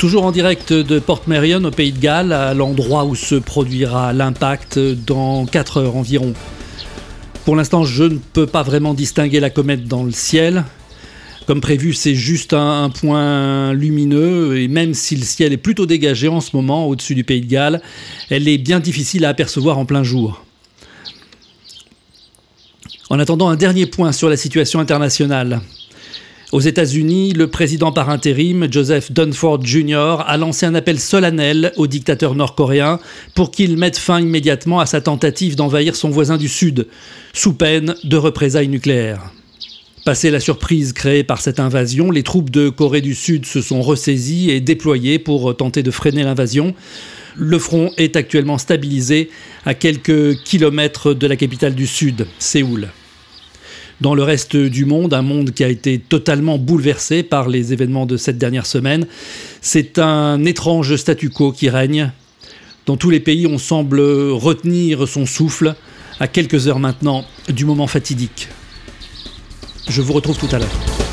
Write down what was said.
Toujours en direct de Port Merion au Pays de Galles, à l'endroit où se produira l'impact dans 4 heures environ. Pour l'instant, je ne peux pas vraiment distinguer la comète dans le ciel. Comme prévu, c'est juste un, point lumineux, et même si le ciel est plutôt dégagé en ce moment au-dessus du Pays de Galles, elle est bien difficile à apercevoir en plein jour. En attendant, un dernier point sur la situation internationale. Aux États-Unis, le président par intérim, Joseph Dunford Jr., a lancé un appel solennel au dictateur nord-coréen pour qu'il mette fin immédiatement à sa tentative d'envahir son voisin du Sud, sous peine de représailles nucléaires. Passé la surprise créée par cette invasion, les troupes de Corée du Sud se sont ressaisies et déployées pour tenter de freiner l'invasion. Le front est actuellement stabilisé à quelques kilomètres de la capitale du Sud, Séoul dans le reste du monde, un monde qui a été totalement bouleversé par les événements de cette dernière semaine. C'est un étrange statu quo qui règne. Dans tous les pays, on semble retenir son souffle à quelques heures maintenant du moment fatidique. Je vous retrouve tout à l'heure.